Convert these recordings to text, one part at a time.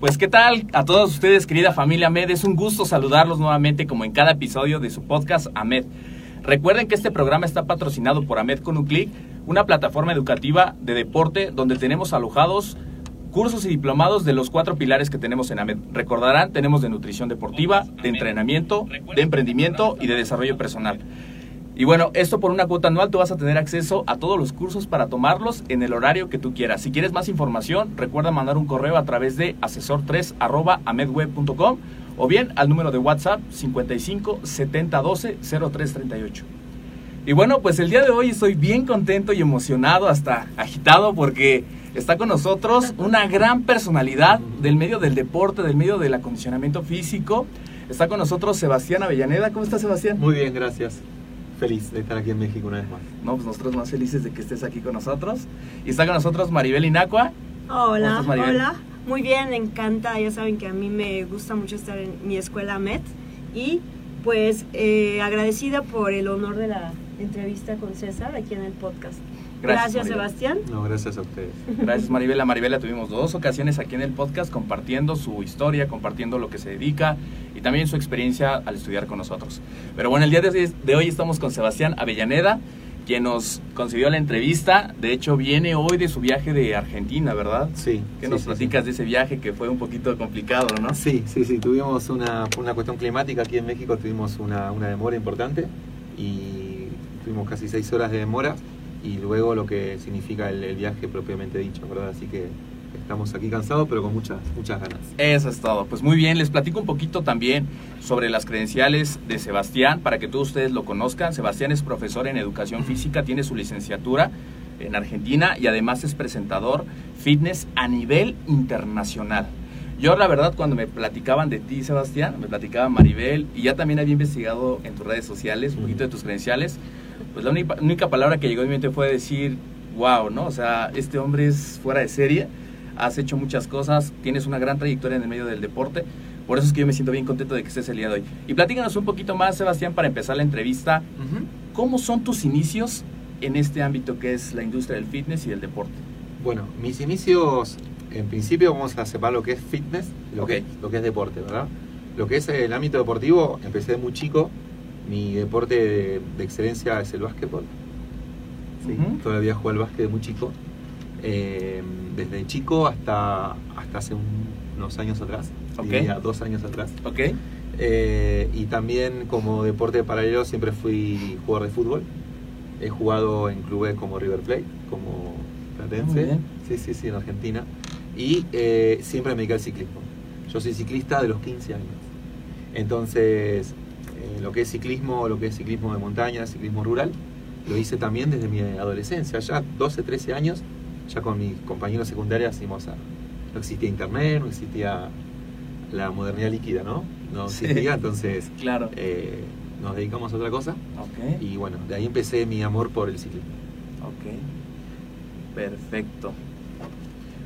Pues qué tal a todos ustedes, querida familia AMED, es un gusto saludarlos nuevamente como en cada episodio de su podcast AMED. Recuerden que este programa está patrocinado por AMED con un clic, una plataforma educativa de deporte donde tenemos alojados cursos y diplomados de los cuatro pilares que tenemos en AMED. Recordarán, tenemos de nutrición deportiva, de entrenamiento, de emprendimiento y de desarrollo personal. Y bueno, esto por una cuota anual tú vas a tener acceso a todos los cursos para tomarlos en el horario que tú quieras. Si quieres más información, recuerda mandar un correo a través de asesor3 o bien al número de WhatsApp 55 70 12 03 38. Y bueno, pues el día de hoy estoy bien contento y emocionado, hasta agitado, porque está con nosotros una gran personalidad del medio del deporte, del medio del acondicionamiento físico. Está con nosotros Sebastián Avellaneda. ¿Cómo estás, Sebastián? Muy bien, gracias. Feliz de estar aquí en México una vez más. No, pues nosotros más felices de que estés aquí con nosotros. Y está con nosotros Maribel Inacua. ¿Cómo Hola, estás, Maribel? hola. Muy bien, me encanta. Ya saben que a mí me gusta mucho estar en mi escuela MET. Y pues eh, agradecida por el honor de la entrevista con César aquí en el podcast. Gracias, Gracias. Sebastián. No, gracias a ustedes. Gracias Maribel. A Maribel la tuvimos dos ocasiones aquí en el podcast compartiendo su historia, compartiendo lo que se dedica y también su experiencia al estudiar con nosotros. Pero bueno, el día de hoy, estamos con Sebastián Avellaneda, quien nos concedió la entrevista. De hecho, viene hoy de su viaje de Argentina, ¿verdad? Sí. ¿Qué sí, nos sí, platicas de ese viaje que fue un poquito complicado, no? Sí, sí, sí. Tuvimos una, una cuestión climática aquí en México, tuvimos una, una demora importante y tuvimos casi seis horas de demora y luego lo que significa el, el viaje propiamente dicho, ¿verdad? Así que estamos aquí cansados, pero con muchas, muchas ganas. Eso es todo. Pues muy bien, les platico un poquito también sobre las credenciales de Sebastián para que todos ustedes lo conozcan. Sebastián es profesor en educación física, tiene su licenciatura en Argentina y además es presentador fitness a nivel internacional. Yo la verdad cuando me platicaban de ti, Sebastián, me platicaba Maribel y ya también había investigado en tus redes sociales un poquito de tus credenciales, pues la única, única palabra que llegó a mi mente fue decir, wow, ¿no? O sea, este hombre es fuera de serie, has hecho muchas cosas, tienes una gran trayectoria en el medio del deporte, por eso es que yo me siento bien contento de que estés el día de hoy. Y platícanos un poquito más, Sebastián, para empezar la entrevista, ¿cómo son tus inicios en este ámbito que es la industria del fitness y del deporte? Bueno, mis inicios, en principio vamos a separar lo que es fitness y lo, Ok. que, lo que es deporte, ¿verdad? Lo que es el ámbito deportivo, empecé muy chico. Mi deporte de, de excelencia es el básquetbol. Sí. Todavía jugué al básquet de muy chico. Eh, desde chico hasta, hasta hace un- unos años atrás, Ok. diría dos años atrás. ¿Ok? Eh, y también como deporte paralelo siempre fui jugador de fútbol. He jugado en clubes como River Plate, como Platense, bien. sí, sí, sí, en Argentina. Y eh, siempre me dediqué al ciclismo. Yo soy ciclista de los 15 años. Entonces, eh, lo que es ciclismo, lo que es ciclismo de montaña, ciclismo rural, lo hice también desde mi adolescencia, ya 12, 13 años, ya con mis compañeros secundarios hicimos a, no existía internet, no existía la modernidad líquida, ¿no? No Sí. existía, entonces Claro. eh, nos dedicamos a otra cosa. Ok. Y bueno, de ahí empecé mi amor por el ciclismo. Ok. Perfecto.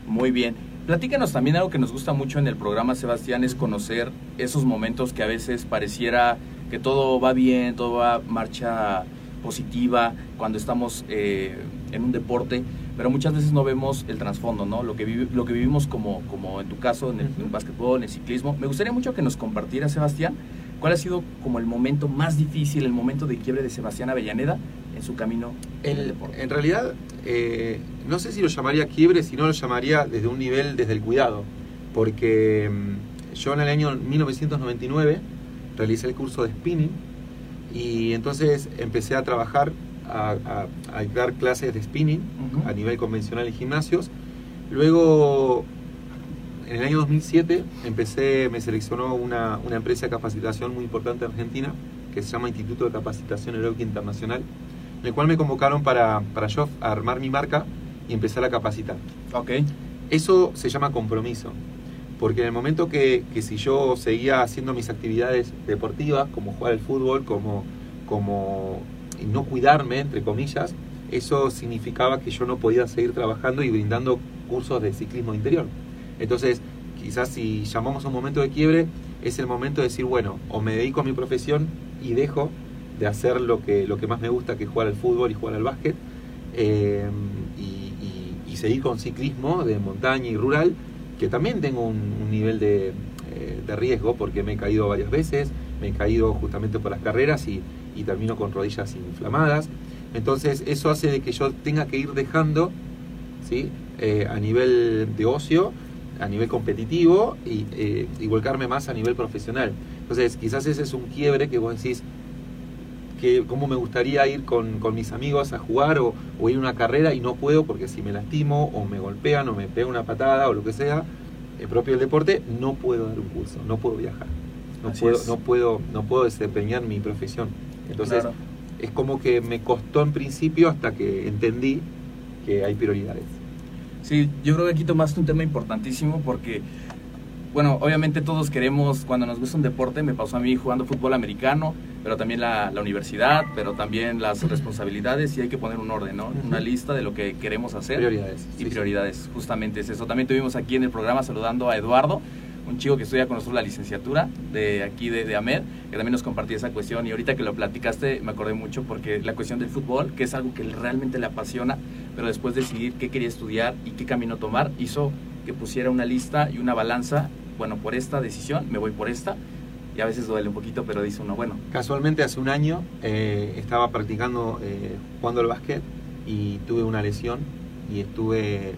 Muy bien. Platícanos también algo que nos gusta mucho en el programa, Sebastián, es conocer esos momentos que a veces pareciera que todo va bien, todo va marcha positiva cuando estamos eh, en un deporte, pero muchas veces no vemos el trasfondo, ¿no? Lo que, vivi- lo que vivimos como, como en tu caso, en el, en el básquetbol, en el ciclismo. Me gustaría mucho que nos compartieras, Sebastián, cuál ha sido como el momento más difícil, el momento de quiebre de Sebastián Avellaneda en su camino en el En, deporte. en realidad, eh, no sé si lo llamaría quiebre, sino lo llamaría desde un nivel, desde el cuidado. Porque mm, yo en el año 1999 realicé el curso de spinning y entonces empecé a trabajar, a, a- a dar clases de spinning Ujú. a nivel convencional en gimnasios. Luego, en el año 2007, empecé, me seleccionó una, una empresa de capacitación muy importante en Argentina, que se llama Instituto de Capacitación Aeróbica Internacional, en el cual me convocaron para, para yo armar mi marca y empezar a capacitar. Ok. Eso se llama compromiso, porque en el momento que, que si yo seguía haciendo mis actividades deportivas, como jugar al fútbol, como, como no cuidarme, entre comillas, eso significaba que yo no podía seguir trabajando y brindando cursos de ciclismo interior. Entonces, quizás si llamamos a un momento de quiebre, es el momento de decir, bueno, o me dedico a mi profesión y dejo de hacer lo que, lo que más me gusta, que es jugar al fútbol y jugar al básquet, eh, y, y- y seguir con ciclismo de montaña y rural, que también tengo un, nivel de, eh, de riesgo porque me he caído varias veces, me he caído justamente por las carreras y, y termino con rodillas inflamadas. Entonces eso hace de que yo tenga que ir dejando ¿sí? Eh, a nivel de ocio, a nivel competitivo y, eh, y volcarme más a nivel profesional. Entonces quizás ese es un quiebre que vos decís, que cómo me gustaría ir con, con mis amigos a jugar o, o ir a una carrera y no puedo porque si me lastimo o me golpean o me pega una patada o lo que sea, el propio del deporte, no puedo dar un curso, no puedo viajar, no Así puedo, es. no puedo, no puedo desempeñar mi profesión. Entonces Claro. es como que me costó en principio hasta que entendí que hay prioridades. Sí, yo creo que aquí tomaste un tema importantísimo porque, bueno, obviamente todos queremos, cuando nos gusta un deporte, me pasó a mí jugando fútbol americano, pero también la, la universidad, pero también las responsabilidades y hay que poner un orden, ¿no? Una lista de lo que queremos hacer. Prioridades. Y sí, sí. prioridades, justamente es eso. También tuvimos aquí en el programa saludando a Eduardo, un chico que estudia con nosotros la licenciatura de aquí de, de AMED, que también nos compartía esa cuestión. Y ahorita que lo platicaste me acordé mucho porque la cuestión del fútbol, que es algo que realmente le apasiona, pero después decidir qué quería estudiar y qué camino tomar, hizo que pusiera una lista y una balanza. Bueno, por esta decisión me voy por esta. Y a veces duele un poquito, pero dice uno, bueno, Casualmente hace un año eh, estaba practicando eh, jugando al básquet y tuve una lesión y estuve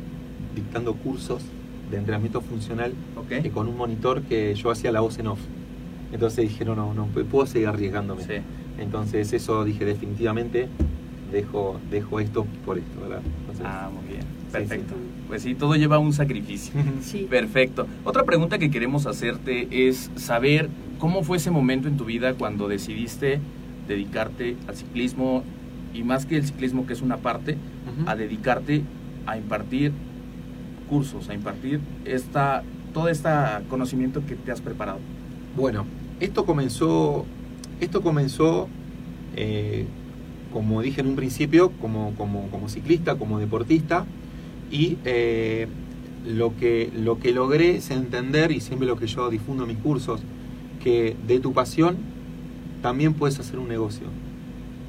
dictando cursos de entrenamiento funcional ok. eh, con un monitor que yo hacía la voz en off. Entonces dije, no, no, no, puedo seguir arriesgándome. Sí. Entonces eso dije definitivamente, dejo, dejo esto por esto, ¿verdad? Entonces, Ah, muy sí. Perfecto. Pues sí, todo lleva un sacrificio. Sí. Perfecto. Otra pregunta que queremos hacerte es saber cómo fue ese momento en tu vida cuando decidiste dedicarte al ciclismo y más que el ciclismo que es una parte, a dedicarte a impartir cursos, a impartir esta todo este conocimiento que te has preparado. Bueno, esto comenzó, esto comenzó, eh, como dije en un principio, como, como, como ciclista, como deportista, y eh, lo, que, lo que logré es entender, y siempre lo que yo difundo en mis cursos, que de tu pasión también puedes hacer un negocio,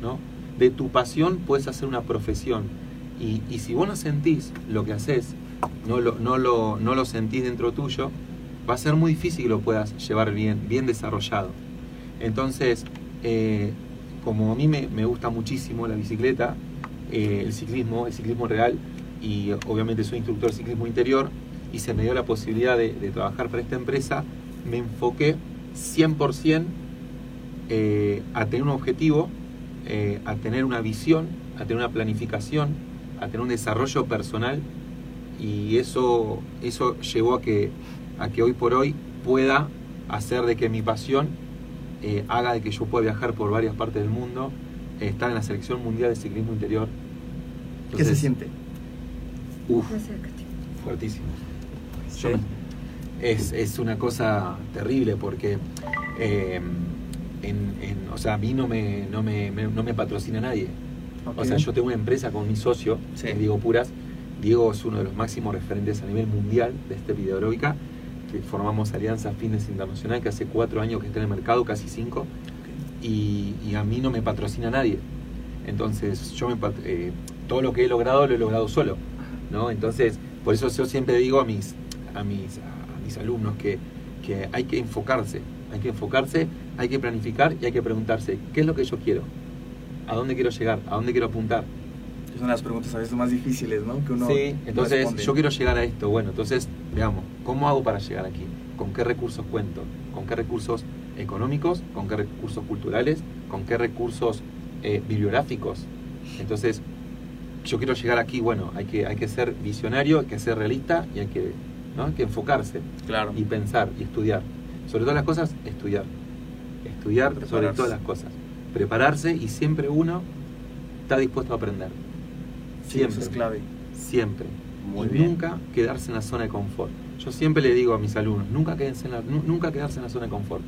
¿no? De tu pasión puedes hacer una profesión, y, y si vos no sentís lo que haces, no lo, no, lo, no lo sentís dentro tuyo, va a ser muy difícil que lo puedas llevar bien, bien desarrollado. Entonces, eh, como a mí me, me gusta muchísimo la bicicleta, eh, el ciclismo, el ciclismo real, y obviamente soy instructor de ciclismo interior, y se me dio la posibilidad de, de trabajar para esta empresa, me enfoqué 100% eh, a tener un objetivo, eh, a tener una visión, a tener una planificación, a tener un desarrollo personal y eso, eso llevó a que, a que hoy por hoy pueda hacer de que mi pasión eh, haga de que yo pueda viajar por varias partes del mundo, eh, estar en la selección mundial de ciclismo interior. ¿Qué se siente? Uf, fuertísimo. Sí. Yo me- es, es una cosa terrible porque, eh, en- en- o sea, a mí no me, no me, me- no me patrocina nadie. O sea, yo tengo una empresa con mi socio, Sí. que es Diego Puras. Diego es uno de los máximos referentes a nivel mundial de este videológica. Que formamos Alianza Fitness Internacional, que hace cuatro años que está en el mercado, casi cinco. Y, y a mí no me patrocina nadie. Entonces, yo me, pat- eh, todo lo que he logrado lo he logrado solo. ¿No? Entonces, por eso yo siempre digo a mis, a mis, a mis alumnos que, que hay que enfocarse. Hay que enfocarse, hay que planificar y hay que preguntarse, ¿qué es lo que yo quiero? ¿A dónde quiero llegar? ¿A dónde quiero apuntar? Es una de las preguntas a veces más difíciles, ¿no? Que uno sí, entonces responde. yo quiero llegar a esto. Bueno, entonces veamos, ¿cómo hago para llegar aquí? ¿Con qué recursos cuento? ¿Con qué recursos económicos? ¿Con qué recursos culturales? ¿Con qué recursos eh, bibliográficos? Entonces, yo quiero llegar aquí, bueno, hay que, hay que ser visionario, hay que ser realista y hay que, ¿no? hay que enfocarse Claro. y pensar y estudiar. Sobre todas las cosas, estudiar. Estudiar sobre todas las cosas. Prepararse y siempre uno está dispuesto a aprender. Sí, Siempre. eso es clave. Siempre. Muy y bien. nunca quedarse en la zona de confort. Yo siempre le digo a mis alumnos, nunca, quédense en la- nu- nunca quedarse en la zona de confort.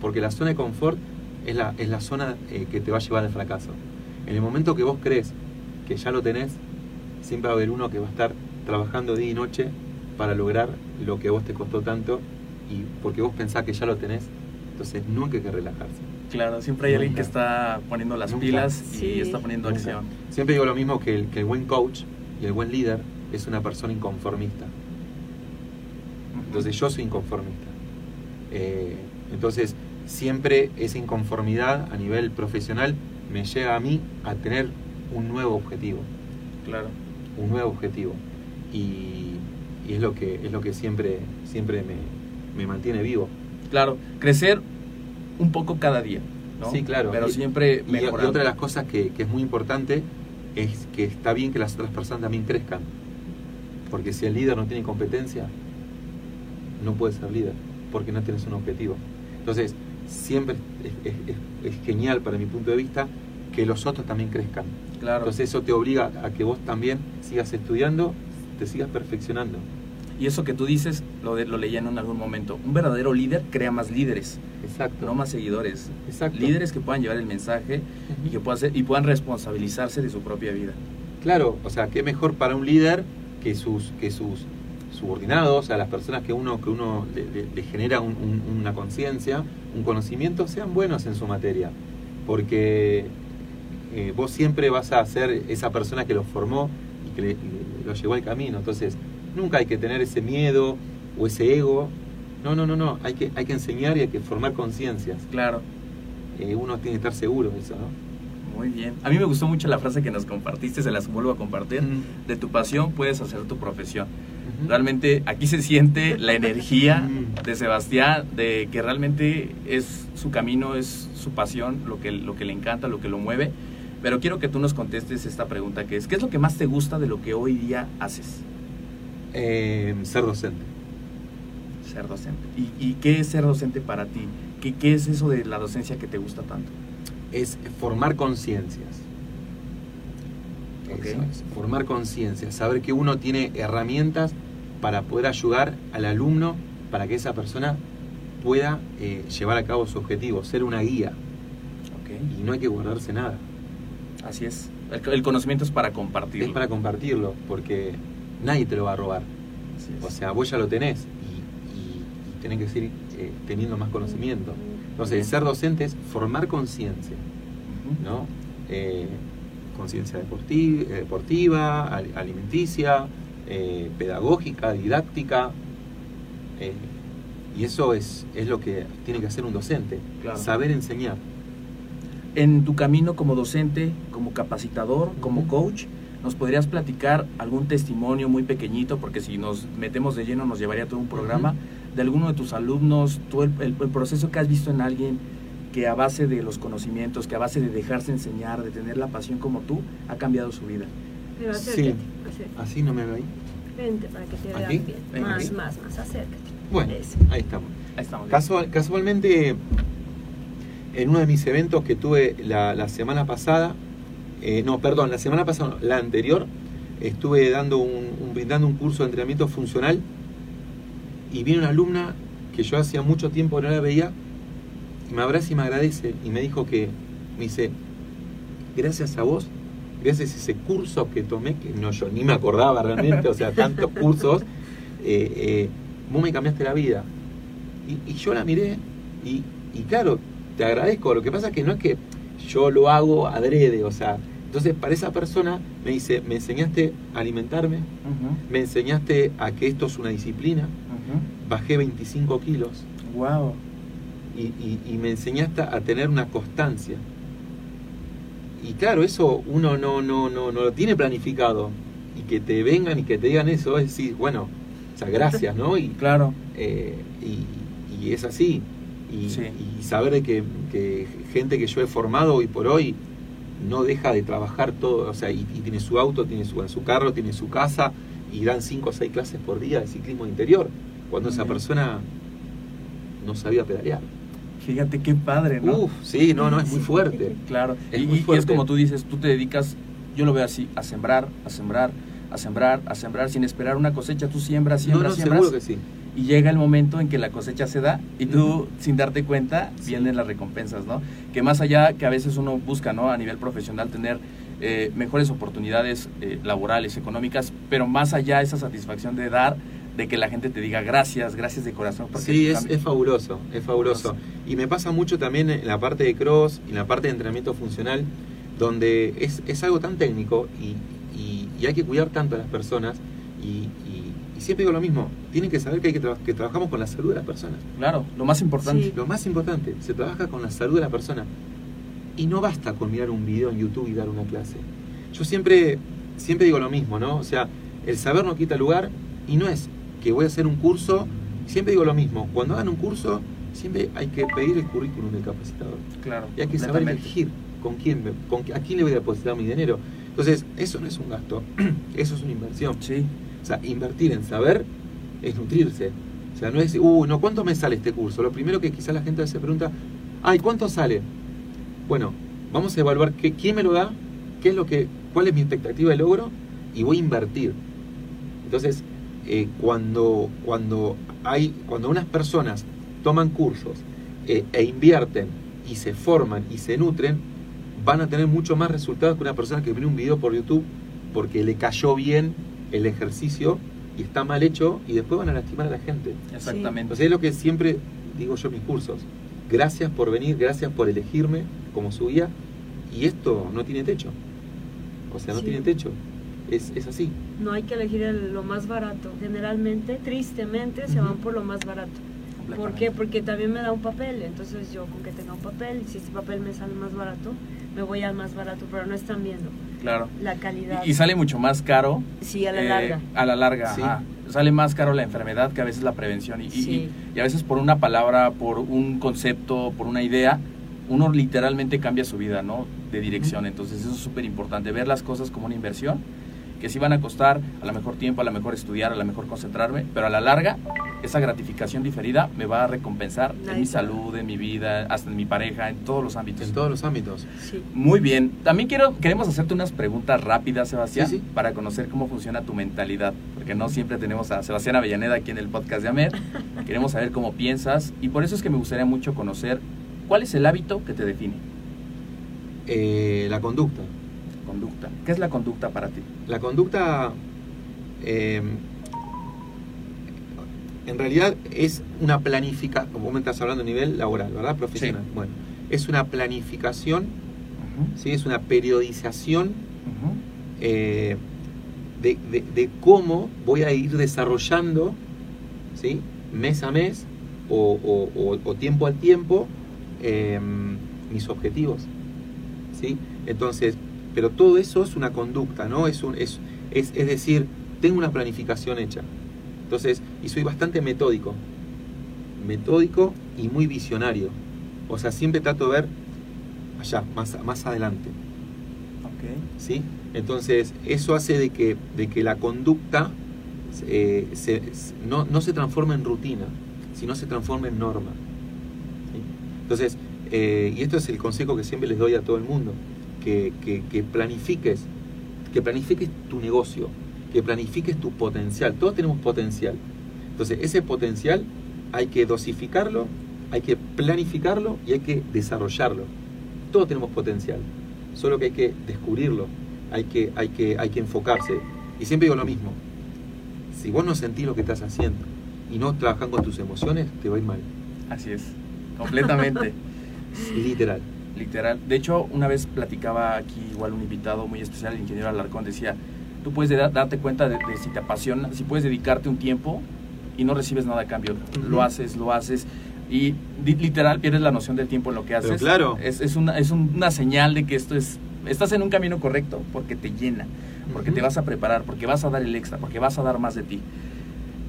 Porque la zona de confort es la, es la zona eh, que te va a llevar al fracaso. En el momento que vos crees que ya lo tenés, siempre va a haber uno que va a estar trabajando día y noche para lograr lo que a vos te costó tanto y porque vos pensás que ya lo tenés, entonces nunca hay que relajarse. Claro, siempre hay alguien que está poniendo las Nunca. pilas y Sí. está poniendo Nunca. acción. Siempre digo lo mismo que el, que el buen coach y el buen líder es una persona inconformista. Entonces yo soy inconformista. Eh, entonces siempre esa inconformidad a nivel profesional me lleva a mí a tener un nuevo objetivo, Claro. un nuevo objetivo. Y, y es lo que es lo que siempre, siempre me, me mantiene vivo. Claro, crecer un poco cada día, ¿no? Sí, claro. Pero Y- siempre Y, y otra de las cosas que, que es muy importante es que está bien que las otras personas también crezcan. Porque si el líder no tiene competencia, no puede ser líder, porque no tienes un objetivo. Entonces, siempre es, es- es- es genial para mi punto de vista que los otros también crezcan. Claro. Entonces eso te obliga a que vos también sigas estudiando, te sigas perfeccionando. y eso que tú dices, lo, de- lo leía en algún momento. Un verdadero líder crea más líderes, Exacto. no más seguidores. Exacto. Líderes que puedan llevar el mensaje y que puedan, ser- y puedan responsabilizarse de su propia vida. Claro, o sea, qué mejor para un líder que sus, que sus subordinados, a las personas que uno, que uno le, le- le genera un- un- una conciencia, un conocimiento, sean buenos en su materia. Porque eh, vos siempre vas a ser esa persona que los formó y que le, lo llevó al camino. Entonces, nunca hay que tener ese miedo o ese ego. No, no, no, no. Hay que, hay que enseñar y hay que formar conciencias. Claro. Eh, uno tiene que estar seguro de eso, ¿no? Muy bien. A mí me gustó mucho la frase que nos compartiste, se las vuelvo a compartir. De tu pasión puedes hacer tu profesión. Realmente aquí se siente la energía de Sebastián, de que realmente es su camino, es su pasión, lo que, lo que le encanta, lo que lo mueve. Pero quiero que tú nos contestes esta pregunta que es, ¿qué es lo que más te gusta de lo que hoy día haces? Eh, ser docente. Ser docente. ¿Y, y qué es ser docente para ti? ¿Qué, ¿Qué es eso de la docencia que te gusta tanto? es formar conciencias. Es, formar conciencias, saber que uno tiene herramientas para poder ayudar al alumno para que esa persona pueda eh, llevar a cabo su objetivo, ser una guía. Y no hay que guardarse nada, Así es. El, el conocimiento es para compartirlo. es para compartirlo, porque nadie te lo va a robar. O sea, vos ya lo tenés y, y- y tenés que seguir eh, teniendo más conocimiento. Entonces, ser docente es formar conciencia. ¿no? Eh, conciencia eh, deportiva, al- alimenticia, eh, pedagógica, didáctica. eh, y eso es, es lo que tiene que hacer un docente, Claro. saber enseñar. En tu camino como docente, como capacitador, como coach, ¿nos podrías platicar algún testimonio muy pequeñito? Porque si nos metemos de lleno nos llevaría todo un programa. De alguno de tus alumnos, tú el, el- el proceso que has visto en alguien que a base de los conocimientos, que a base de dejarse enseñar, de tener la pasión como tú, ha cambiado su vida. Pero Sí. acércate. Así no me veo ahí. Vente para que te veas ¿Aquí? bien. Más, aquí. más, más, acércate. Bueno, Eso. ahí estamos. Ahí estamos. Casual- casualmente, en uno de mis eventos que tuve la, la semana pasada, eh, no, perdón, la semana pasada, la anterior, estuve dando un, un- brindando un curso de entrenamiento funcional y viene una alumna que yo hacía mucho tiempo no la veía, y me abraza y me agradece, y me dijo que, me dice, gracias a vos, gracias a ese curso que tomé, que no yo ni me acordaba realmente, o sea, tantos cursos, eh, eh, vos me cambiaste la vida. Y, y yo la miré, y, y claro, te agradezco, lo que pasa es que no es que yo lo hago adrede, o sea, entonces para esa persona me dice, me enseñaste a alimentarme, me enseñaste a que esto es una disciplina, bajé 25 kilos Wow. y, y- y me enseñaste a tener una constancia. Y claro, eso uno no, no, no, no lo tiene planificado. Y que te vengan y que te digan eso, es decir, bueno, o sea, gracias, ¿no? Y, Claro. eh, y, y es así. Y, Sí. y saber de que, que gente que yo he formado hoy por hoy no deja de trabajar todo, o sea, y, y tiene su auto, tiene su, su carro, tiene su casa, y dan 5 o 6 clases por día de ciclismo interior, cuando esa persona no sabía pedalear. Fíjate qué padre, ¿no? Uf, sí, no, no, es muy fuerte. Claro, Es y, muy y fuerte. es como tú dices, tú te dedicas, yo lo veo así, a sembrar, a sembrar, a sembrar, a sembrar, sin esperar una cosecha, tú siembras, No, siembras, no, siembras, seguro que sí. Y llega el momento en que la cosecha se da y tú, sin darte cuenta, Sí. vienen las recompensas, ¿no? Que más allá que a veces uno busca, ¿no? A nivel profesional tener eh, mejores oportunidades eh, laborales, económicas, pero más allá esa satisfacción de dar, de que la gente te diga gracias, gracias de corazón. Sí, es, es fabuloso, es fabuloso. Y me pasa mucho también en la parte de cross y en la parte de entrenamiento funcional, donde es, es algo tan técnico y, y- y hay que cuidar tanto a las personas. Y, y- siempre digo lo mismo, tienen que saber que, hay que, tra- que trabajamos con la salud de las personas. Claro, lo más importante. Sí. Lo más importante, se trabaja con la salud de la persona. Y no basta con mirar un video en YouTube y dar una clase. Yo siempre, siempre digo lo mismo, ¿no? O sea, el saber no quita lugar y no es que voy a hacer un curso. Siempre digo lo mismo, cuando hagan un curso, siempre hay que pedir el currículum del capacitador. Claro, Y hay que saber elegir con quién, me- con, a quién le voy a depositar mi dinero. Entonces, eso no es un gasto, eso es una inversión. Sí, O sea, invertir en saber es nutrirse. O sea, no es uy, no, ¿cuánto me sale este curso? Lo primero que quizá la gente se pregunta, ay, ¿cuánto sale? Bueno, vamos a evaluar qué, quién me lo da, qué es lo que, cuál es mi expectativa de logro y voy a invertir. Entonces, eh, cuando, cuando hay, cuando unas personas toman cursos eh, e invierten y se forman y se nutren, van a tener mucho más resultados que una persona que ve un video por YouTube porque le cayó bien el ejercicio y está mal hecho y después van a lastimar a la gente. exactamente. Entonces es lo que siempre digo yo en mis cursos. Gracias por venir, gracias por elegirme como su guía y esto no tiene techo. O sea, no Sí. tiene techo. Es, es así. No hay que elegir el- lo más barato. Generalmente, tristemente, se van por lo más barato. ¿Por qué? Porque también me da un papel. Entonces yo con que tenga un papel, si este papel me sale más barato, me voy al más barato. Pero no están viendo Claro. la calidad. Y, y sale mucho más caro. Sí, a la eh, larga. A la larga, Sí. ajá. Sale más caro la enfermedad que a veces la prevención. Y, Sí. y, y a veces por una palabra, por un concepto, por una idea, uno literalmente cambia su vida, ¿no? De dirección. Entonces eso es súper importante. Ver las cosas como una inversión, que sí van a costar a lo mejor tiempo, a lo mejor estudiar, a lo mejor concentrarme, pero a la larga esa gratificación diferida me va a recompensar en mi salud, en mi vida, hasta en mi pareja, en todos los ámbitos. En todos los ámbitos. Sí. Muy bien. También quiero, queremos hacerte unas preguntas rápidas, Sebastián, Sí, sí. para conocer cómo funciona tu mentalidad. Porque no siempre tenemos a Sebastián Avellaneda aquí en el podcast de AMED. Queremos saber cómo piensas y por eso es que me gustaría mucho conocer cuál es el hábito que te define. Eh, la conducta. Conducta. ¿Qué es la conducta para ti? La conducta, eh, en realidad, es una planificación, como me estás hablando a nivel laboral, ¿verdad? Profesional. Sí. Bueno, es una planificación, ¿sí? es una periodización eh, de, de- de cómo voy a ir desarrollando, ¿sí? mes a mes o, o- o- o tiempo al tiempo, eh, mis objetivos. ¿sí? Entonces, pero todo eso es una conducta, ¿no? Es, un, es, es, es decir, tengo una planificación hecha. Entonces, y soy bastante metódico. Metódico y muy visionario. O sea, siempre trato de ver allá, más, más adelante. ¿sí? Entonces, eso hace de que, de que la conducta eh, se- no, no se transforme en rutina, sino se transforme en norma. ¿sí? Entonces, eh, y esto es el consejo que siempre les doy a todo el mundo, que, que- que planifiques, que planifiques tu negocio, que planifiques tu potencial. Todos tenemos potencial. Entonces, ese potencial hay que dosificarlo, hay que planificarlo y hay que desarrollarlo. Todos tenemos potencial, solo que hay que descubrirlo, hay que, hay que, hay que enfocarse. Y siempre digo lo mismo, si vos no sentís lo que estás haciendo y no trabajás con tus emociones, te va a ir mal, Así es, completamente. literal. Literal. De hecho, una vez platicaba aquí igual un invitado muy especial, el ingeniero Alarcón, decía, tú puedes da- darte cuenta de, de si te apasiona, si puedes dedicarte un tiempo y no recibes nada a cambio. Lo haces, lo haces y literal pierdes la noción del tiempo en lo que Pero haces. claro. Es, es una, es un- una señal de que esto es, estás en un camino correcto porque te llena, porque te vas a preparar, porque vas a dar el extra, porque vas a dar más de ti.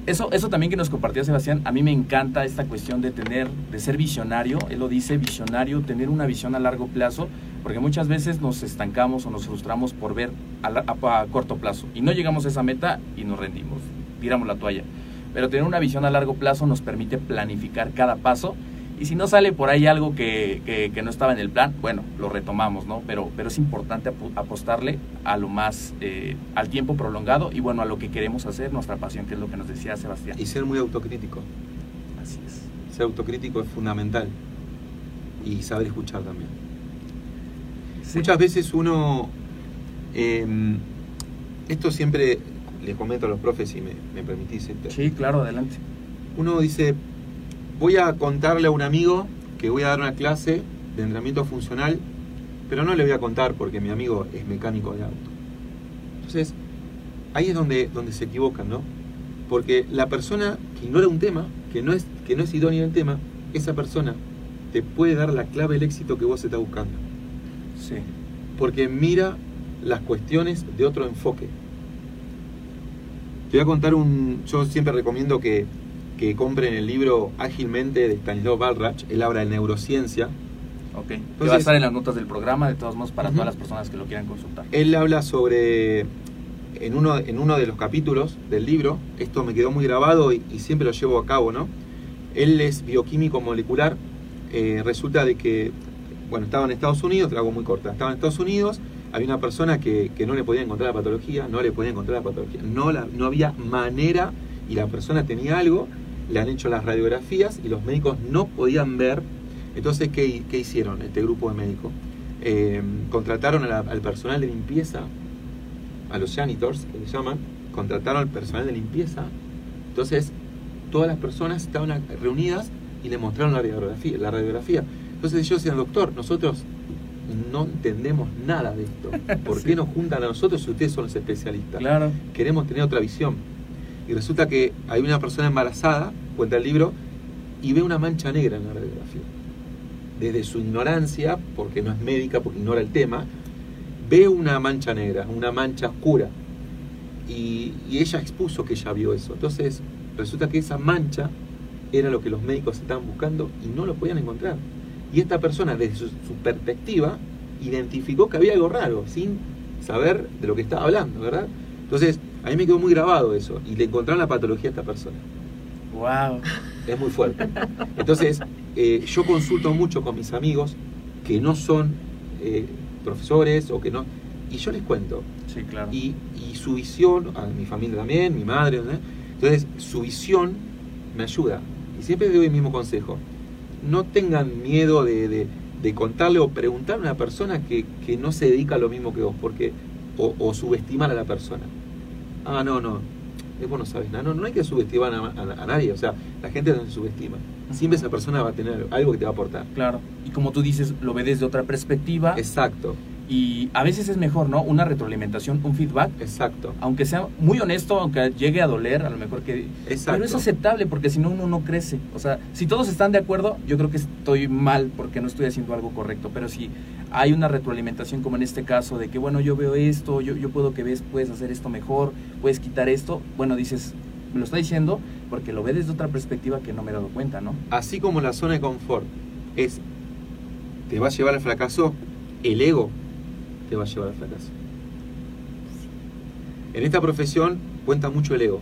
Eso, eso también que nos compartía Sebastián, a mí me encanta esta cuestión de tener, de ser visionario, él lo dice, visionario, tener una visión a largo plazo, porque muchas veces nos estancamos o nos frustramos por ver a, a- a corto plazo. Y no llegamos a esa meta y nos rendimos, tiramos la toalla. Pero tener una visión a largo plazo nos permite planificar cada paso y si no sale por ahí algo que, que- que no estaba en el plan, bueno, lo retomamos, ¿no? Pero, pero es importante apo- apostarle a lo más, eh, al tiempo prolongado y bueno, a lo que queremos hacer, nuestra pasión, que es lo que nos decía Sebastián. Y ser muy autocrítico. Así es. Ser autocrítico es fundamental. Y saber escuchar también. Muchas veces uno, eh, esto siempre les comento a los profes si me, me permitís, este, Sí, claro, adelante. uno dice, voy a contarle a un amigo que voy a dar una clase de entrenamiento funcional, pero no le voy a contar porque mi amigo es mecánico de auto. Entonces, ahí es donde, donde se equivocan, ¿no? Porque la persona que ignora un tema, que no es, que no es idónea el tema, esa persona te puede dar la clave del éxito que vos estás buscando. Sí. Porque mira las cuestiones de otro enfoque. Te voy a contar un. Yo siempre recomiendo que, que compren el libro Ágilmente de Stanislav Balrach. Él habla de neurociencia. Ok. que va a Entonces- estar en las notas del programa, de todos modos, para Ujú. todas las personas que lo quieran consultar. Él habla sobre. En uno, en uno de los capítulos del libro, esto me quedó muy grabado y, y siempre lo llevo a cabo, ¿no? Él es bioquímico molecular. eh, resulta de que, bueno, estaba en Estados Unidos, te la hago muy corta. Estaba en Estados Unidos, había una persona que, que no le podía encontrar la patología, no le podía encontrar la patología. No, la, no había manera y la persona tenía algo, le han hecho las radiografías y los médicos no podían ver. Entonces, ¿qué, qué hicieron este grupo de médicos? Eh, contrataron la- al personal de limpieza, a los janitors, que le llaman, contrataron al personal de limpieza. Entonces, todas las personas estaban reunidas y le mostraron la radiografía. La radiografía. Entonces ellos decían, doctor, nosotros no entendemos nada de esto. ¿Por Sí. qué nos juntan a nosotros si ustedes son los especialistas? Claro. Queremos tener otra visión. Y resulta que hay una persona embarazada, cuenta el libro, y ve una mancha negra en la radiografía. Desde su ignorancia, porque no es médica, porque ignora el tema, ve una mancha negra, una mancha oscura. Y, y ella expuso que ella vio eso. Entonces, resulta que esa mancha era lo que los médicos estaban buscando y no lo podían encontrar. Y esta persona, desde su, su perspectiva, identificó que había algo raro, sin saber de lo que estaba hablando, ¿verdad? Entonces, a mí me quedó muy grabado eso, y le encontraron la patología a esta persona. Wow. Es muy fuerte. Entonces, eh, yo consulto mucho con mis amigos que no son eh, profesores o que no... Y yo les cuento. Sí, claro. Y, y su visión, a mi familia también, mi madre, ¿no? entonces su visión me ayuda. Y siempre doy el mismo consejo. No tengan miedo de, de- de contarle o preguntarle a una persona que, que no se dedica a lo mismo que vos, porque o, o subestimar a la persona. Ah, no, no, eh, vos no sabes nada. No, no hay que subestimar a, a- a nadie, o sea, la gente no se subestima. Siempre esa persona va a tener algo que te va a aportar. Claro. Y como tú dices, lo ve desde otra perspectiva Exacto, y a veces es mejor, ¿no? Una retroalimentación, un feedback, exacto, aunque sea muy honesto, aunque llegue a doler, a lo mejor que... exacto. Pero es aceptable porque si no uno no crece. O sea, si todos están de acuerdo, yo creo que estoy mal porque no estoy haciendo algo correcto. Pero si hay una retroalimentación como en este caso de que, bueno, yo veo esto, yo, yo puedo que ves, puedes hacer esto mejor, puedes quitar esto, bueno, dices, me lo está diciendo porque lo ve desde otra perspectiva que no me he dado cuenta, ¿no? Así como la zona de confort es te va a llevar al fracaso, el ego te va a llevar al fracaso. En esta profesión cuenta mucho el ego.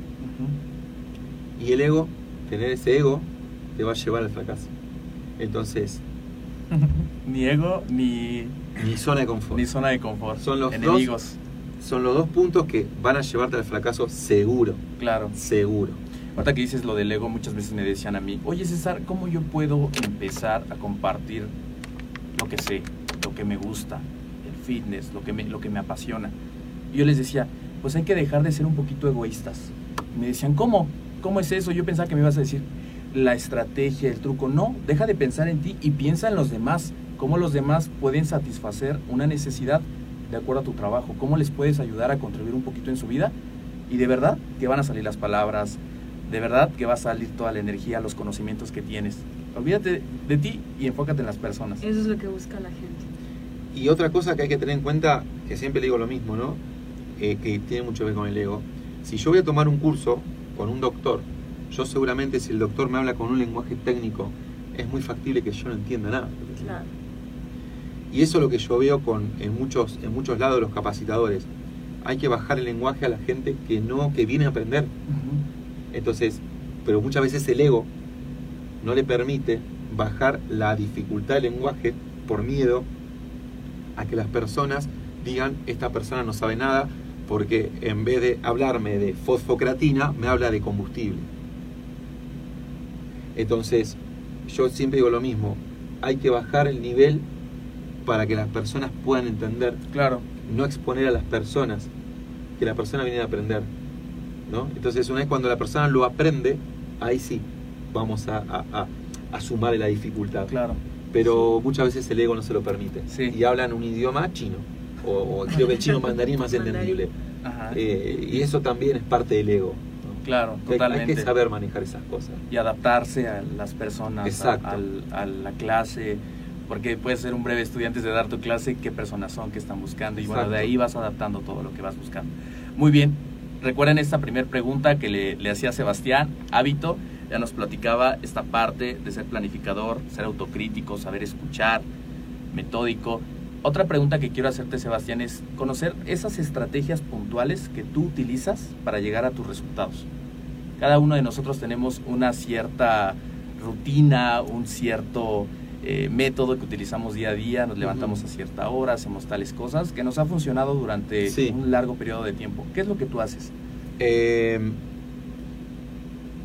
Y el ego, tener ese ego, te va a llevar al fracaso. Entonces, ni ego, ni, mi zona de confort. ni zona de confort. Son los enemigos. Son los dos puntos que van a llevarte al fracaso seguro, Claro. seguro. Ahorita que dices lo del ego, muchas veces me decían a mí, oye César, ¿cómo yo puedo empezar a compartir lo que sé, lo que me gusta, el fitness, lo que me, lo que me apasiona? Y yo les decía, pues hay que dejar de ser un poquito egoístas. Y me decían, ¿cómo? ¿Cómo es eso? Yo pensaba que me ibas a decir la estrategia, el truco. No, deja de pensar en ti y piensa en los demás. Cómo los demás pueden satisfacer una necesidad de acuerdo a tu trabajo. Cómo les puedes ayudar a contribuir un poquito en su vida. Y de verdad que van a salir las palabras. De verdad que va a salir toda la energía, los conocimientos que tienes. Olvídate de ti y enfócate en las personas. Eso es lo que busca la gente. Y otra cosa que hay que tener en cuenta, que siempre le digo lo mismo, ¿no? Eh, que tiene mucho que ver con el ego. Si yo voy a tomar un curso con un doctor, yo seguramente si el doctor me habla con un lenguaje técnico, es muy factible que yo no entienda nada. Claro. Y eso es lo que yo veo con, en, muchos, en muchos lados de los capacitadores. Hay que bajar el lenguaje a la gente que no, que viene a aprender. Entonces, pero muchas veces el ego no le permite bajar la dificultad del lenguaje por miedo a que las personas digan esta persona no sabe nada porque en vez de hablarme de fosfocratina me habla de combustible. Entonces, yo siempre digo lo mismo, hay que bajar el nivel para que las personas puedan entender, Claro. no exponer a las personas, que la persona viene a aprender. ¿no? Entonces, una vez cuando la persona lo aprende, ahí sí vamos a, a- a- a sumar la dificultad. Claro. Pero muchas veces el ego no se lo permite. Sí. Y hablan un idioma chino. O, o creo que el chino mandarín es más entendible. Ajá. Eh, y eso también es parte del ego. Claro, totalmente. Hay que saber manejar esas cosas. y adaptarse a las personas, a, a la clase, porque puedes ser un breve estudiante de dar tu clase, qué personas son, qué están buscando, y bueno, de ahí vas adaptando todo lo que vas buscando. Muy bien, recuerden esta primera pregunta que le, le hacía Sebastián, hábito, ya nos platicaba esta parte de ser planificador, ser autocrítico, saber escuchar, metódico. Otra pregunta que quiero hacerte, Sebastián, es conocer esas estrategias puntuales que tú utilizas para llegar a tus resultados. Cada uno de nosotros tenemos una cierta rutina, un cierto eh, método que utilizamos día a día, nos levantamos a cierta hora, hacemos tales cosas, que nos ha funcionado durante Sí. un largo periodo de tiempo. ¿Qué es lo que tú haces? Eh,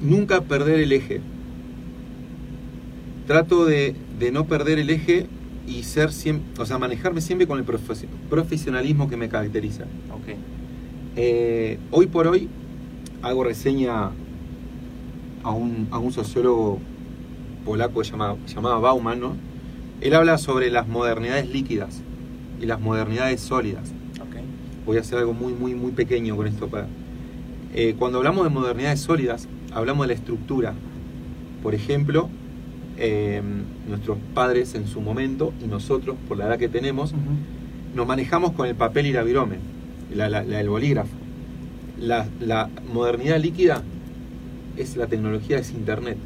nunca perder el eje. Trato de, de no perder el eje y ser siempre, o sea, manejarme siempre con el profes- profesionalismo que me caracteriza. Ok, Eh, hoy por hoy hago reseña a un, a un sociólogo polaco llamado, llamado Bauman, ¿no? Él habla sobre las modernidades líquidas y las modernidades sólidas. ok, Voy a hacer algo muy, muy, muy pequeño con esto. Para... Eh, cuando hablamos de modernidades sólidas, hablamos de la estructura. Por ejemplo, eh, nuestros padres en su momento y nosotros, por la edad que tenemos, nos manejamos con el papel y la virome, la, la- la- el bolígrafo. La, la modernidad líquida es la tecnología, es Internet.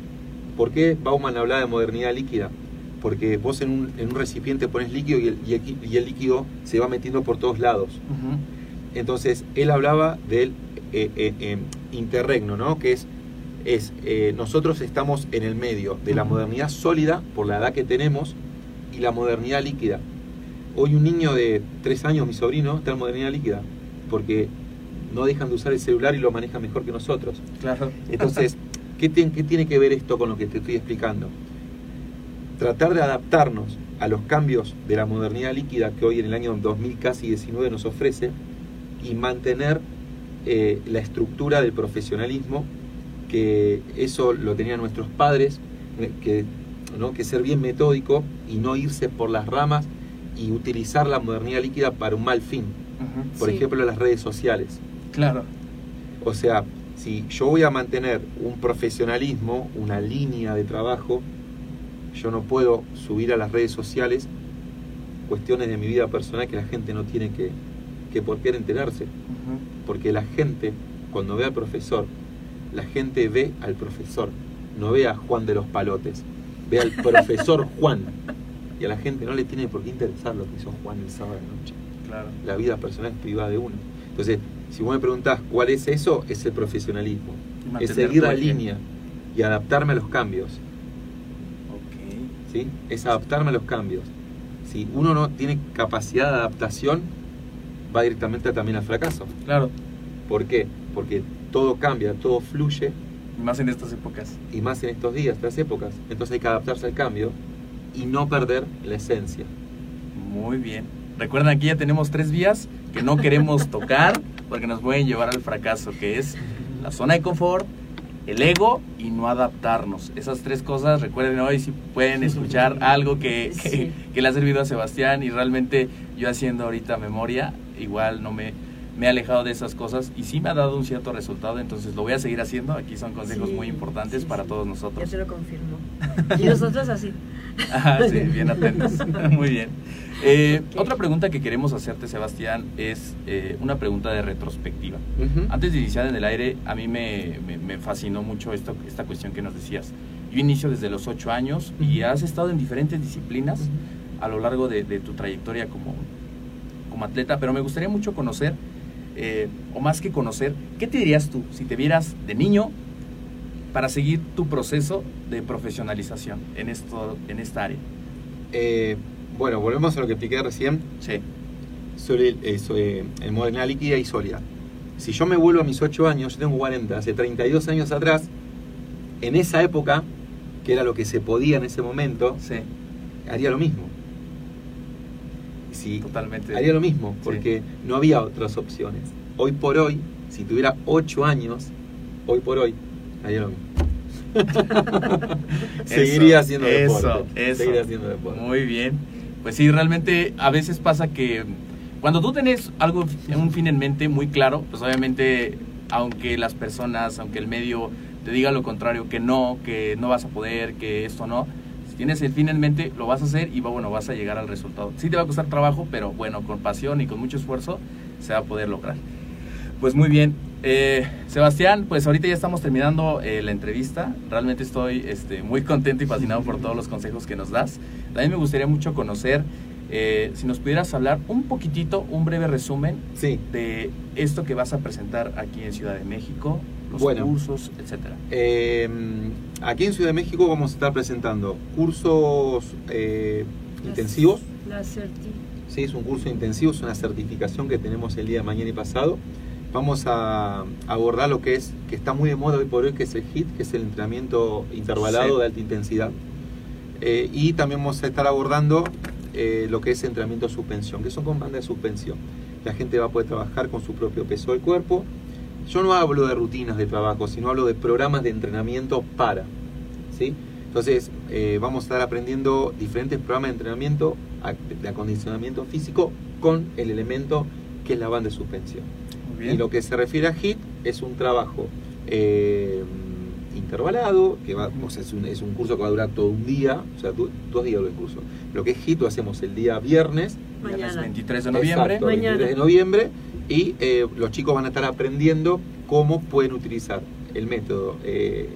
¿Por qué Bauman hablaba de modernidad líquida? Porque vos en un, en un recipiente pones líquido y el, y el- y el líquido se va metiendo por todos lados. Entonces, él hablaba del eh, eh, eh, interregno, ¿no? Que es, es eh, nosotros estamos en el medio de la modernidad sólida, por la edad que tenemos, y la modernidad líquida. Hoy un niño de tres años, mi sobrino, está en modernidad líquida, porque no dejan de usar el celular y lo manejan mejor que nosotros. Claro. Entonces, ¿qué, tien- qué tiene que ver esto con lo que te estoy explicando? Tratar de adaptarnos a los cambios de la modernidad líquida que hoy en el año 2019 nos ofrece y mantener eh, la estructura del profesionalismo, que eso lo tenían nuestros padres, eh, que, ¿no? que ser bien metódico y no irse por las ramas y utilizar la modernidad líquida para un mal fin. Por Sí. ejemplo, las redes sociales. Claro. O sea, si yo voy a mantener un profesionalismo, una línea de trabajo, yo no puedo subir a las redes sociales cuestiones de mi vida personal que la gente no tiene que, que por qué enterarse. Porque la gente, cuando ve al profesor, la gente ve al profesor, no ve a Juan de los Palotes, ve al profesor Juan. Y a la gente no le tiene por qué interesar lo que hizo Juan el sábado de noche Claro. la vida personal es privada de uno. Entonces, si vos me preguntás cuál es eso, es el profesionalismo. Es seguir la eje. línea y adaptarme a los cambios. Ok. ¿sí? Es adaptarme a los cambios. Si uno no tiene capacidad de adaptación, va directamente también al fracaso. Claro. ¿Por qué? Porque todo cambia, todo fluye Más en estas épocas. y más en estos días, estas épocas. Entonces hay que adaptarse al cambio y no perder la esencia. Muy bien. Recuerden, aquí ya tenemos tres vías que no queremos tocar porque nos pueden llevar al fracaso, que es la zona de confort, el ego y no adaptarnos. Esas tres cosas, recuerden hoy si pueden escuchar algo que, que, Sí. que le ha servido a Sebastián y realmente yo haciendo ahorita memoria, igual no me, me he alejado de esas cosas y sí me ha dado un cierto resultado, entonces lo voy a seguir haciendo. Aquí son consejos Sí, muy importantes sí, para sí. todos nosotros. te lo confirmo. Y nosotros así. Ah, sí, bien atentos. Muy bien. Eh, Ok. Otra pregunta que queremos hacerte, Sebastián, es eh, una pregunta de retrospectiva. Ujú. Antes de iniciar en el aire, a mí me, me- me fascinó mucho esto, esta cuestión que nos decías. Yo inicio desde los ocho años y Ujú. has estado en diferentes disciplinas a lo largo de, de tu trayectoria como, como atleta, pero me gustaría mucho conocer, eh, o más que conocer, ¿qué te dirías tú si te vieras de niño para seguir tu proceso de profesionalización en, esto, en esta área? Eh, bueno, volvemos a lo que expliqué recién Sí, sobre el, eh, sobre el modernidad líquida y sólida. Si yo me vuelvo a mis 8 años, yo tengo 40, hace 32 años atrás, en esa época, que era lo que se podía en ese momento, sí, haría lo mismo. Sí, totalmente. haría lo mismo, Sí. porque no había otras opciones. Hoy por hoy, si tuviera 8 años, hoy por hoy, haría lo mismo. Seguiría haciendo eso, deporte. Eso, Seguiría haciendo deporte. Muy bien. Pues sí, realmente a veces pasa que cuando tú tenés algo, un fin en mente muy claro, pues obviamente, aunque las personas, aunque el medio te diga lo contrario, que no, que no vas a poder, que esto no, tienes el fin en mente, lo vas a hacer y va, bueno, vas a llegar al resultado. Sí te va a costar trabajo, pero bueno, con pasión y con mucho esfuerzo se va a poder lograr. Pues muy bien. Eh, Sebastián, pues ahorita ya estamos terminando eh, la entrevista. Realmente estoy este, muy contento y fascinado por todos los consejos que nos das. También me gustaría mucho conocer, eh, si nos pudieras hablar un poquitito, un breve resumen Sí. de esto que vas a presentar aquí en Ciudad de México, los Bueno. cursos, etcétera. Aquí en Ciudad de México vamos a estar presentando cursos eh, intensivos. La certi. Sí, es un curso intensivo, es una certificación que tenemos el día de mañana y pasado. Vamos a abordar lo que es, que está muy de moda hoy por hoy, que es el HIT, que es el entrenamiento intervalado Sí. de alta intensidad. Eh, y también vamos a estar abordando eh, lo que es entrenamiento de suspensión, que son con banda de suspensión. La gente va a poder trabajar con su propio peso del cuerpo. Yo no hablo de rutinas de trabajo, sino hablo de programas de entrenamiento para. ¿sí? Entonces, eh, vamos a estar aprendiendo diferentes programas de entrenamiento, de acondicionamiento físico, con el elemento que es la banda de suspensión. Muy Y lo que se refiere a HIT es un trabajo eh, intervalado, que va, o sea, es, un, es un curso que va a durar todo un día, o sea, dos días el curso. Lo que es HIT lo hacemos el día viernes, Viernes Mañana. 23 de noviembre. exacto, Mañana. 23 de noviembre, y eh, los chicos van a estar aprendiendo cómo pueden utilizar el método eh,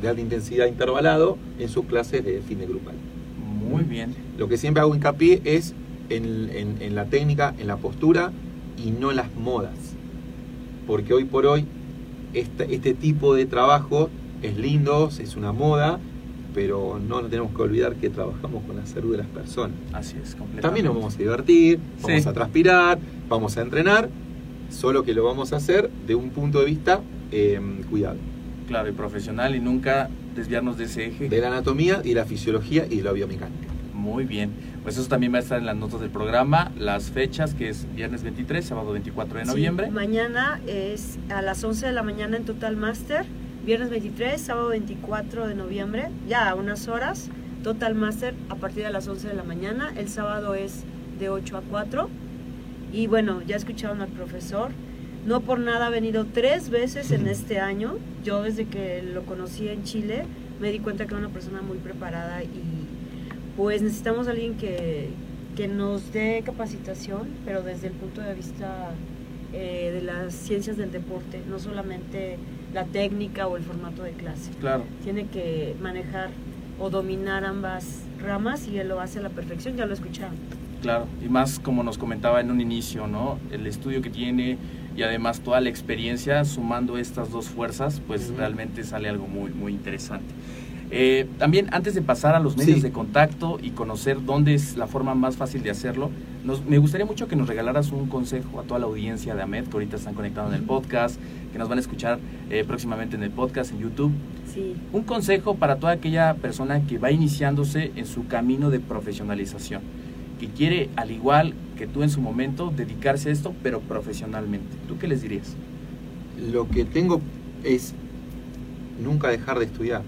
de alta intensidad intervalado en sus clases de fin de grupal. Muy bien. Lo que siempre hago hincapié es en, en- en la técnica, en la postura y no en las modas. Porque hoy por hoy este, este tipo de trabajo es lindo, es una moda, pero no nos tenemos que olvidar que trabajamos con la salud de las personas. Así es, completamente. También nos vamos a divertir, vamos Sí. a transpirar, vamos a entrenar, solo que lo vamos a hacer de un punto de vista eh, cuidado. Claro, y profesional y nunca desviarnos de ese eje. De la anatomía y la fisiología y de la biomecánica. Muy bien. Pues eso también va a estar en las notas del programa, las fechas, que es viernes 23, sábado 24 de Sí, noviembre. mañana es a las 11 de la mañana en Total Master. Viernes 23, sábado 24 de noviembre, ya a unas horas. Total Master a partir de las 11 de la mañana. El sábado es de 8 a 4. Y bueno, ya escucharon al profesor. No por nada ha venido tres veces en este año. Yo desde que lo conocí en Chile me di cuenta que era una persona muy preparada y pues necesitamos a alguien que, que nos dé capacitación, pero desde el punto de vista eh, de las ciencias del deporte, no solamente la técnica o el formato de clase. Claro, Tiene que manejar o dominar ambas ramas y él lo hace a la perfección, ya lo escucharon. Claro. Y más como nos comentaba en un inicio, ¿no? El estudio que tiene y además toda la experiencia, sumando estas dos fuerzas, pues realmente sale algo muy, muy interesante. Eh, también antes de pasar a los medios Sí. de contacto y conocer dónde es la forma más fácil de hacerlo, nos- me gustaría mucho que nos regalaras un consejo a toda la audiencia de AMED que ahorita están conectados en el podcast, que nos van a escuchar eh, próximamente en el podcast, en YouTube. Sí. Un consejo para toda aquella persona que va iniciándose en su camino de profesionalización, que quiere, al igual que tú en su momento, dedicarse a esto, pero profesionalmente. ¿Tú qué les dirías? Lo que tengo es nunca dejar de estudiar,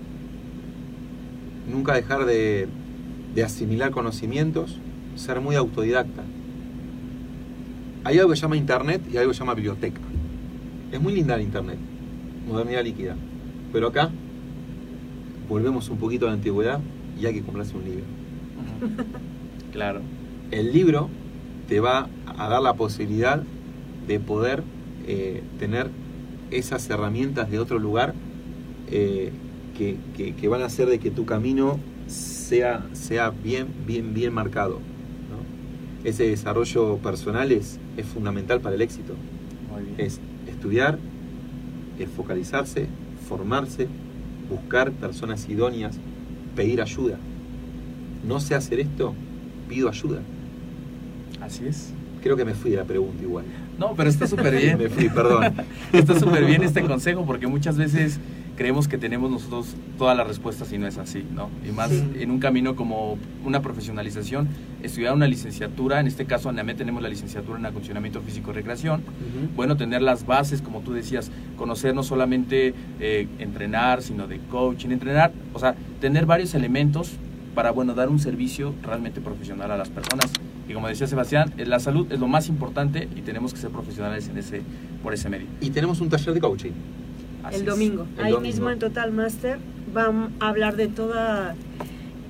nunca dejar de, de asimilar conocimientos, ser muy autodidacta. Hay algo que se llama internet y algo que se llama biblioteca. Es muy linda el internet, modernidad líquida. Pero acá volvemos un poquito a la antigüedad y hay que comprarse un libro. Claro. El libro te va a dar la posibilidad de poder eh, tener esas herramientas de otro lugar eh, que, que- que van a hacer de que tu camino sea, sea bien, bien, bien marcado. ¿no? Ese desarrollo personal es, es fundamental para el éxito. Es estudiar, es focalizarse, formarse, buscar personas idóneas, pedir ayuda. No sé hacer esto, pido ayuda. Así es. Creo que me fui de la pregunta igual. No, pero está súper bien. Me fui, perdón. Está súper bien este consejo porque muchas veces creemos que tenemos nosotros todas las respuestas y no es así, ¿no? Y más Sí. en un camino como una profesionalización, estudiar una licenciatura, en este caso en AME tenemos la licenciatura en acondicionamiento físico y recreación, bueno, tener las bases, como tú decías, conocer no solamente eh, entrenar, sino de coaching, entrenar, o sea, tener varios elementos para, bueno, dar un servicio realmente profesional a las personas. Y como decía Sebastián, eh, la salud es lo más importante y tenemos que ser profesionales en ese, por ese medio. Y tenemos un taller de coaching. Así el domingo. El Ahí domingo. mismo en Total Master van a hablar de toda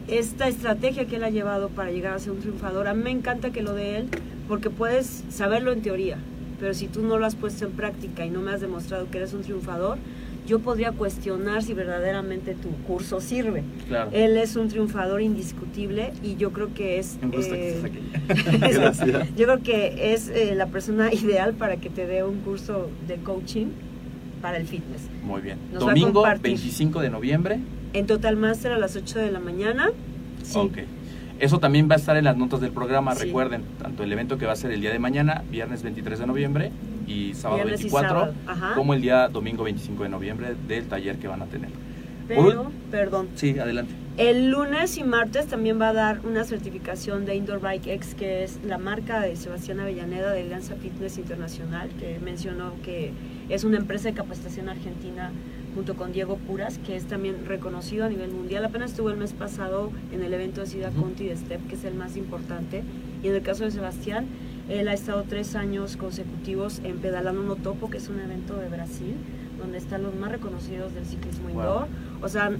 esta estrategia que él ha llevado para llegar a ser un triunfador. A mí me encanta que lo de él, porque puedes saberlo en teoría, pero si tú no lo has puesto en práctica y no me has demostrado que eres un triunfador, yo podría cuestionar si verdaderamente tu curso sirve. Claro. Él es un triunfador indiscutible y yo creo que es... Me gusta que eh, estés aquí. Yo creo que es eh, la persona ideal para que te dé un curso de coaching para el fitness. Muy bien. Nos Domingo compartir. 25 de noviembre. En Total Master a las 8 de la mañana. Sí. Ok. Eso también va a estar en las notas del programa. Sí. Recuerden, tanto el evento que va a ser el día de mañana, viernes 23 de noviembre y sábado Viernes y 24, sábado, ajá. como el día domingo 25 de noviembre del taller que van a tener. Pero, perdón, Sí, adelante. el lunes y martes también va a dar una certificación de Indoor Bike X, que es la marca de Sebastián Avellaneda de Alianza Fitness Internacional, que mencionó que es una empresa de capacitación argentina junto con Diego Puras, que es también reconocido a nivel mundial. Apenas estuvo el mes pasado en el evento de Ciudad. Conti de STEP, que es el más importante. Y en el caso de Sebastián, él ha estado tres años consecutivos en Pedalando No Topo, que es un evento de Brasil, donde están los más reconocidos del ciclismo Wow. indoor. O sea,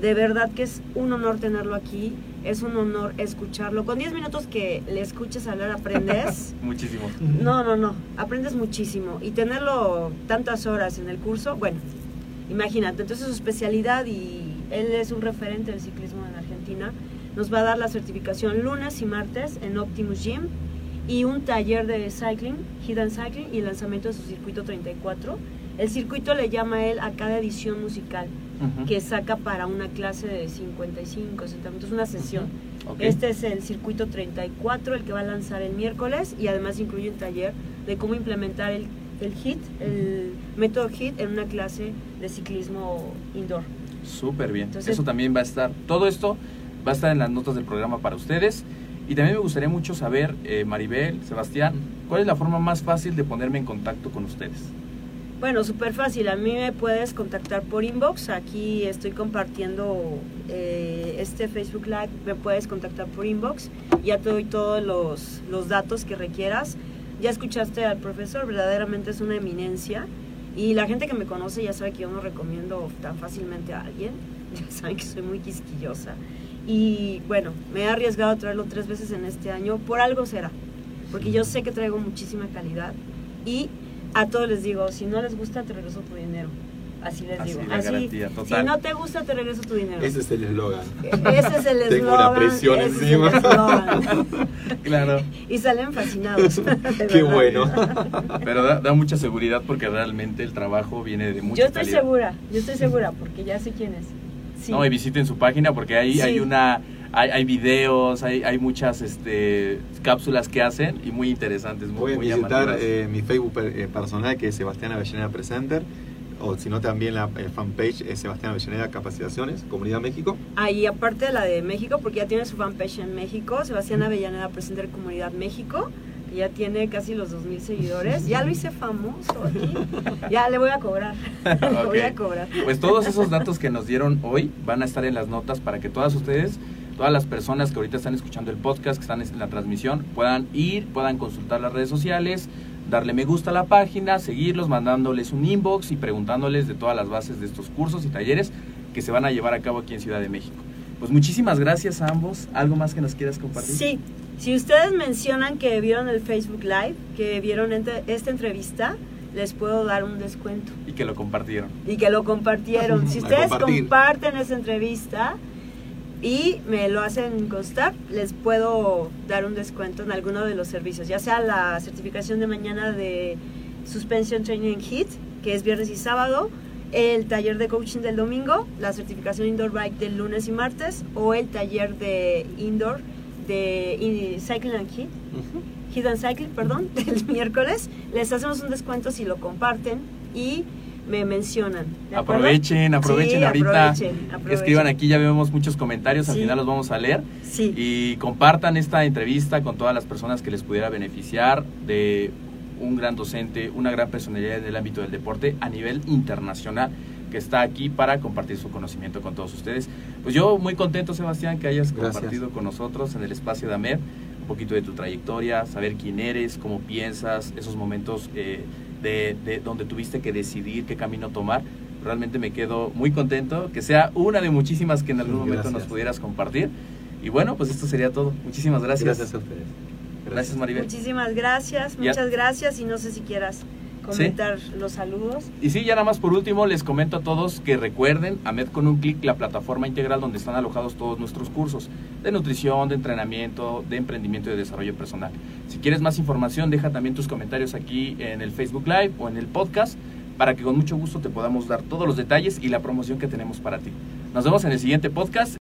de verdad que es un honor tenerlo aquí, es un honor escucharlo. Con 10 minutos que le escuches hablar, aprendes. Muchísimo. No, no, no, aprendes muchísimo. Y tenerlo tantas horas en el curso, bueno, imagínate. Entonces su especialidad, y él es un referente del ciclismo en Argentina, nos va a dar la certificación lunes y martes en Optimus Gym y un taller de cycling, hidden cycling y lanzamiento de su circuito 34. El circuito le llama él a cada edición musical Ujú. que saca para una clase de 55, 60 minutos, una sesión. Ok. Este es el circuito 34, el que va a lanzar el miércoles y además incluye un taller de cómo implementar el, el HIT, el método HIT en una clase de ciclismo indoor. Súper bien. Entonces- Eso también va a estar. Todo esto va a estar en las notas del programa para ustedes. Y también me gustaría mucho saber, eh, Maribel, Sebastián, ¿cuál es la forma más fácil de ponerme en contacto con ustedes? Bueno, súper fácil. A mí me puedes contactar por inbox. Aquí estoy compartiendo eh, este Facebook Live. Me puedes contactar por inbox. Ya te doy todos los, los datos que requieras. Ya escuchaste al profesor, verdaderamente es una eminencia. Y la gente que me conoce ya sabe que yo no recomiendo tan fácilmente a alguien. Ya saben que soy muy quisquillosa. Y bueno, me he arriesgado a traerlo tres veces en este año. Por algo será. Porque yo sé que traigo muchísima calidad. Y a todos les digo, si no les gusta, te regreso tu dinero. Así les Así, digo. la garantía, total. Si no te gusta, te regreso tu dinero. Ese es el eslogan. Ese es el eslogan. Tengo una presión ese es el encima. Claro. y salen fascinados. Qué verdad. bueno. Pero da, da mucha seguridad porque realmente el trabajo viene de mucha Yo estoy calidad. segura, yo estoy segura, porque ya sé quién es. Sí. No, y visiten su página porque ahí Sí. hay una hay, hay videos, hay, hay muchas este, cápsulas que hacen y muy interesantes, muy, Pueden muy visitar eh, mi Facebook per- eh, personal que es Sebastián Avellaneda Presenter o si no también la eh, fanpage es Sebastián Avellaneda Capacitaciones, Comunidad México. Ahí, aparte de la de México, porque ya tiene su fanpage en México, Sebastián Avellaneda Presenter Comunidad México, ya tiene casi los 2.000 seguidores. Ya lo hice famoso aquí. Ya le voy a cobrar. Le voy a cobrar. Pues todos esos datos que nos dieron hoy van a estar en las notas para que todas ustedes, todas las personas que ahorita están escuchando el podcast, que están en la transmisión, puedan ir, puedan consultar las redes sociales, darle me gusta a la página, seguirlos, mandándoles un inbox y preguntándoles de todas las bases de estos cursos y talleres que se van a llevar a cabo aquí en Ciudad de México. Pues muchísimas gracias a ambos. ¿Algo más que nos quieras compartir? Sí, si ustedes mencionan que vieron el Facebook Live, que vieron ente- esta entrevista, les puedo dar un descuento. Y que lo compartieron. Y que lo compartieron. Si ustedes comparten esa entrevista y me lo hacen constar, les puedo dar un descuento en alguno de los servicios, ya sea la certificación de mañana de Suspension Training HIT, que es viernes y sábado, el taller de coaching del domingo, la certificación Indoor Bike del lunes y martes, o el taller de Indoor de in- Cycling and HIT, Hit and Cycle, perdón, del miércoles. Les hacemos un descuento si lo comparten y me mencionan. Aprovechen, aprovechen Sí, ahorita. aprovechen, aprovechen. Escriban aquí, ya vemos muchos comentarios, al final los vamos a leer. Sí. Y compartan esta entrevista con todas las personas que les pudiera beneficiar de un gran docente, una gran personalidad del ámbito del deporte a nivel internacional que está aquí para compartir su conocimiento con todos ustedes. Pues yo muy contento, Sebastián, que hayas Gracias. compartido con nosotros en el espacio de AMED un poquito de tu trayectoria, saber quién eres, cómo piensas, esos momentos eh, de, de donde tuviste que decidir qué camino tomar. Realmente me quedo muy contento que sea una de muchísimas que en algún momento nos Gracias. pudieras compartir. Y bueno, pues esto sería todo. Muchísimas gracias. Gracias a ustedes. Gracias, Maribel. Muchísimas gracias, Ya. muchas gracias y no sé si quieras comentar los saludos. Y sí, ya nada más por último les comento a todos que recuerden AMED con un clic la plataforma integral donde están alojados todos nuestros cursos de nutrición, de entrenamiento, de emprendimiento y de desarrollo personal. Si quieres más información, deja también tus comentarios aquí en el Facebook Live o en el podcast para que con mucho gusto te podamos dar todos los detalles y la promoción que tenemos para ti. Nos vemos en el siguiente podcast.